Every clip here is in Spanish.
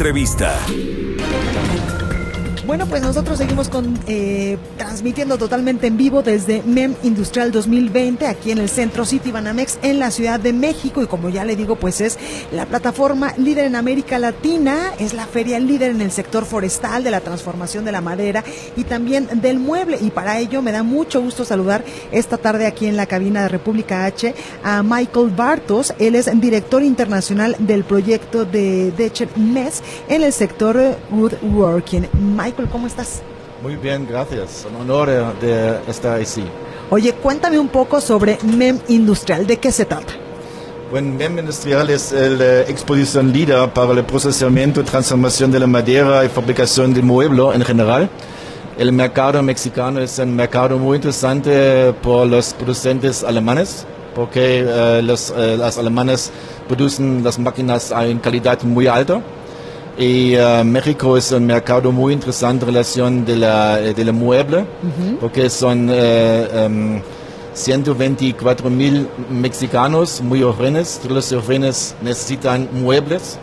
Entrevista. Bueno, pues nosotros seguimos con eh, transmitiendo totalmente en vivo desde MEM Industrial 2020 aquí en el centro City Banamex en la Ciudad de México. Y como ya le digo, pues es la plataforma líder en América Latina, es la feria líder en el sector forestal de la transformación de la madera y también del mueble. Y para ello me da mucho gusto saludar esta tarde aquí en la cabina de República H a Michael Bartos, él es director internacional del proyecto de Decher MES en el sector woodworking. Michael ¿cómo estás? Muy bien, gracias. Un honor de, de estar aquí. Oye, cuéntame un poco sobre MEM Industrial. ¿De qué se trata? Bueno, MEM Industrial es la exposición líder para el procesamiento y transformación de la madera y fabricación de muebles en general. El mercado mexicano es un mercado muy interesante por los producentes alemanes, porque uh, los, uh, los alemanes producen las máquinas en calidad muy alta. Y uh, México es un mercado muy interesante en relación de la, de la mueble, uh -huh. porque son uh, um, 124 mil mexicanos muy jóvenes. Todos los jóvenes necesitan muebles.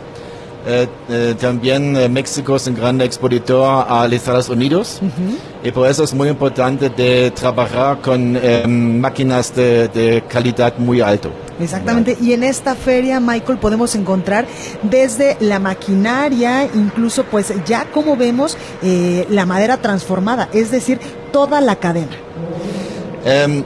también México es un gran exportador a los Estados Unidos -huh. Y por eso es muy importante de trabajar con um, máquinas de, de calidad muy alta. Exactamente, y en esta feria, Michael, podemos encontrar desde la maquinaria, incluso pues ya como vemos eh, la madera transformada, es decir, toda la cadena. Um,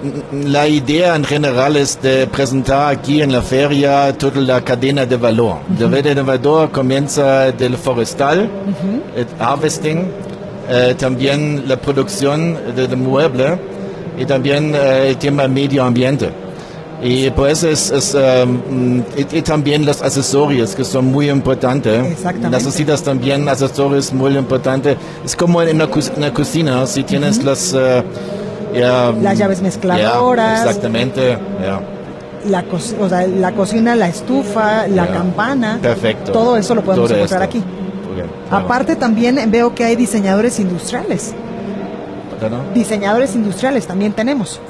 la idea en general es de presentar aquí en la feria toda la cadena de valor. Uh -huh. La cadena de valor comienza del forestal, uh -huh. el harvesting, eh, también la producción del mueble y también eh, el tema medio ambiente. Y pues es, es um, y, y, también los accesorios que son muy importantes. Exactamente. Necesitas también accesorios muy importantes. Es como en una, una cocina, si tienes uh -huh. las... Uh, yeah, las llaves mezcladoras. Yeah, exactamente. Yeah. La, o sea, la cocina, la estufa, la campana. Perfecto. Todo eso lo podemos todo encontrar esto. aquí. Aparte también veo que hay diseñadores industriales. ¿No? Diseñadores industriales también tenemos.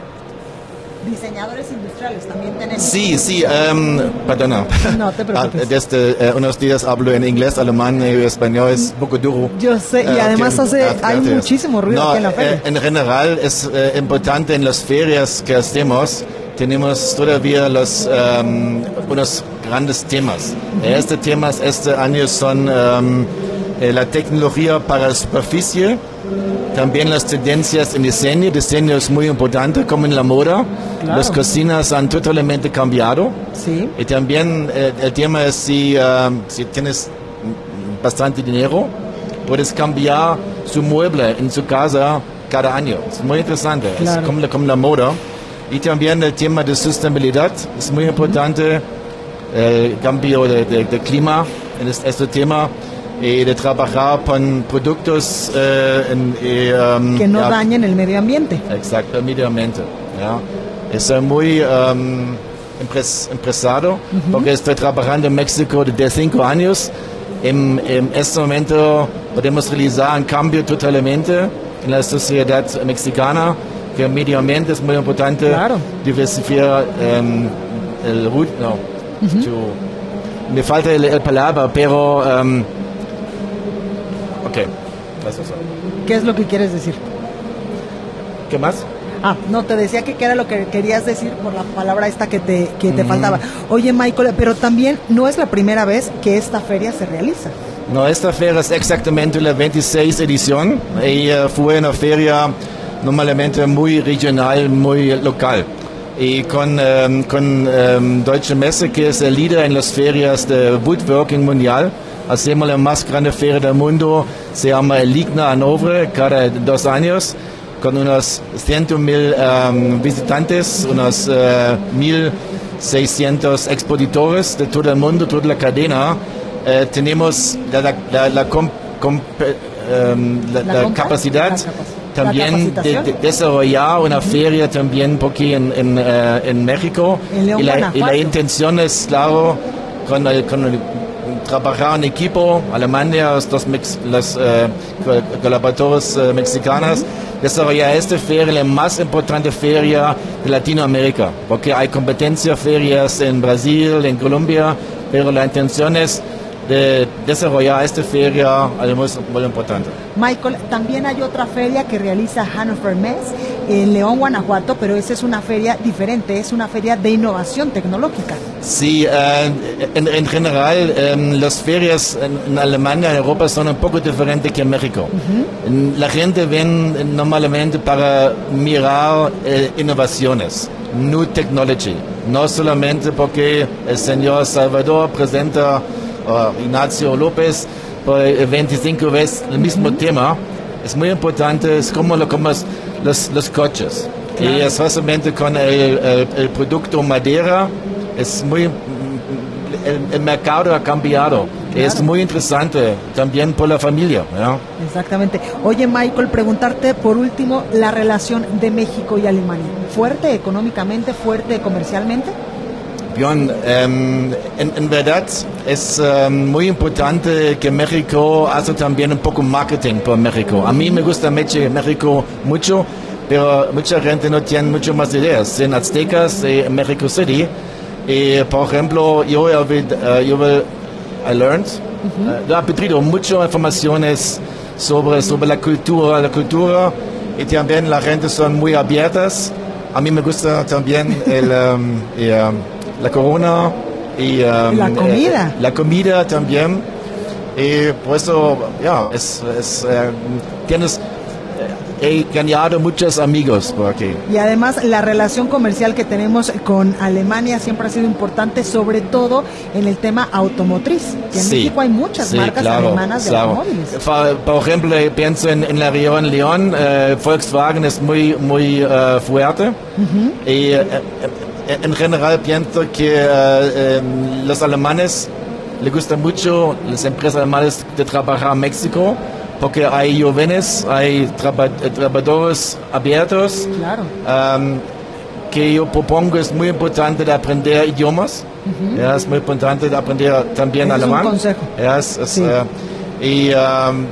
Diseñadores industriales también tenemos. Sí, sí, um, perdona. No te preocupes. Desde uh, unos días hablo en inglés, alemán y español, es un poco duro. Yo sé, y Uh, además hace, hay muchísimo ruido no, aquí en la feria. eh, en general es eh, importante en las ferias que hacemos, tenemos todavía los, um, unos grandes temas. -huh. Este temas este año son um, eh, la tecnología para la superficie, también las tendencias en diseño. Diseño es muy importante, como en la moda. Claro. Las cocinas han totalmente cambiado. Sí. Y también eh, el tema es si, uh, si tienes bastante dinero, puedes cambiar su mueble en su casa cada año. Es muy interesante, Claro. es como como la moda. Y también el tema de sostenibilidad es muy importante. El cambio de, de, de clima en este, este tema y de trabajar con productos eh, en, y, um, que no ja, dañen el medio ambiente. Exacto, medio ambiente. Ja. Es uh, muy um, impres, impresado porque estoy trabajando en México desde cinco años. En, en este momento podemos realizar un cambio totalmente en la sociedad mexicana, que el medio ambiente es muy importante. Claro. Diversificar um, el me falta el, el palabra, pero um, ok, eso es. ¿Qué es lo que quieres decir? ¿Qué más? Ah, no, te decía que qué era lo que querías decir por la palabra esta que te, que te Mm. faltaba. Oye, Michael, pero también no es la primera vez que esta feria se realiza. No, esta feria es exactamente la 26 edición y eh, fue una feria normalmente muy regional, muy local. Y con, em, con em, Deutsche Messe, que es el líder en las ferias de woodworking mundial, hacemos la más grande feria del mundo, se llama el Ligna cada dos años, con unos 100 mil em, visitantes, unos eh, mil 600 expositores de todo el mundo, toda la cadena. Eh, tenemos la, la, capacidad también de, desarrollar una feria también aquí en, en, eh, en México. En León, y, la, y Guanajuato. la intención es, claro, con el, con el- trabajar en equipo, Alemania, los, mex- los eh, col- colaboradores eh, mexicanos, desarrollar esta feria, la más importante feria de Latinoamérica, porque hay competencia, ferias en Brasil, en Colombia, pero la intención es de desarrollar esta feria, algo muy, importante. Michael, también hay otra feria que realiza Hannover Mess en León, Guanajuato, pero esa es una feria diferente, es una feria de innovación tecnológica. Sí, eh, en, en general em, las ferias en, en Alemania, en Europa son un poco diferentes que en México. En- La gente ven eh, normalmente para mirar eh, innovaciones, new technology, no solamente porque el señor Salvador presenta o Ignacio López por eh, 25 veces el mismo tema. Es muy importante, es como, lo, como los, los, coches. Y especialmente con el, el- el producto madera, es muy, el, el mercado ha cambiado. Es muy interesante también por la familia. ¿ya? Exactamente. Oye, Michael, preguntarte por último la relación de México y Alemania. ¿Fuerte económicamente, fuerte comercialmente? En, en verdad es muy importante que México hace también un poco marketing por México. A mí me gusta México mucho, pero mucha gente no tiene mucho más ideas. En Aztecas, eh, en México City, y, por ejemplo, yo he, eh, yo he- learned, eh, he aprendido muchas informaciones sobre, sobre la cultura, la cultura, y también la gente son muy abiertas. A mí me gusta también el, um, y, um, la corona y um, La comida. eh, la comida también. Y por eso, ya, es, es, eh, tienes, eh, he ganado muchos amigos por aquí. Y además la relación comercial que tenemos con Alemania siempre ha sido importante, sobre todo en el tema automotriz. Que en Sí, México hay muchas sí, marcas claro, alemanas de claro. automóviles. Por, ejemplo, pienso en, en la región León, eh, Volkswagen es muy, muy eh, fuerte. Y eh, eh, en general pienso que eh, eh, los alemanes les gusta mucho, las empresas alemanas, de trabajar en México, porque hay jóvenes, hay traba- eh, trabajadores abiertos. Claro. Um, que yo propongo es muy importante de aprender idiomas. Ya, es muy importante de aprender también Ese es un alemán. consejo. Ya, es- es, Sí. eh, y um,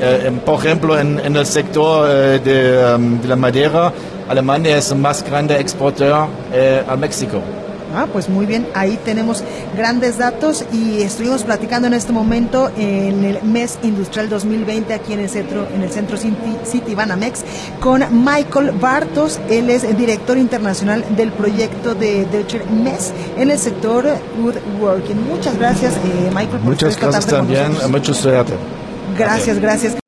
eh, em, por ejemplo en, en el sector eh, de, um, de la madera, Alemania es el más grande exportador eh, a México. Ah, pues muy bien, ahí tenemos grandes datos y estuvimos platicando en este momento en el mes industrial 2020 aquí en el centro en el centro City, City Banamex con Michael Bartos, él es director internacional del proyecto de Deutscher Mes en el sector woodworking. Muchas gracias, eh, Michael, por Muchas gracias también, mucha suerte. Gracias, gracias.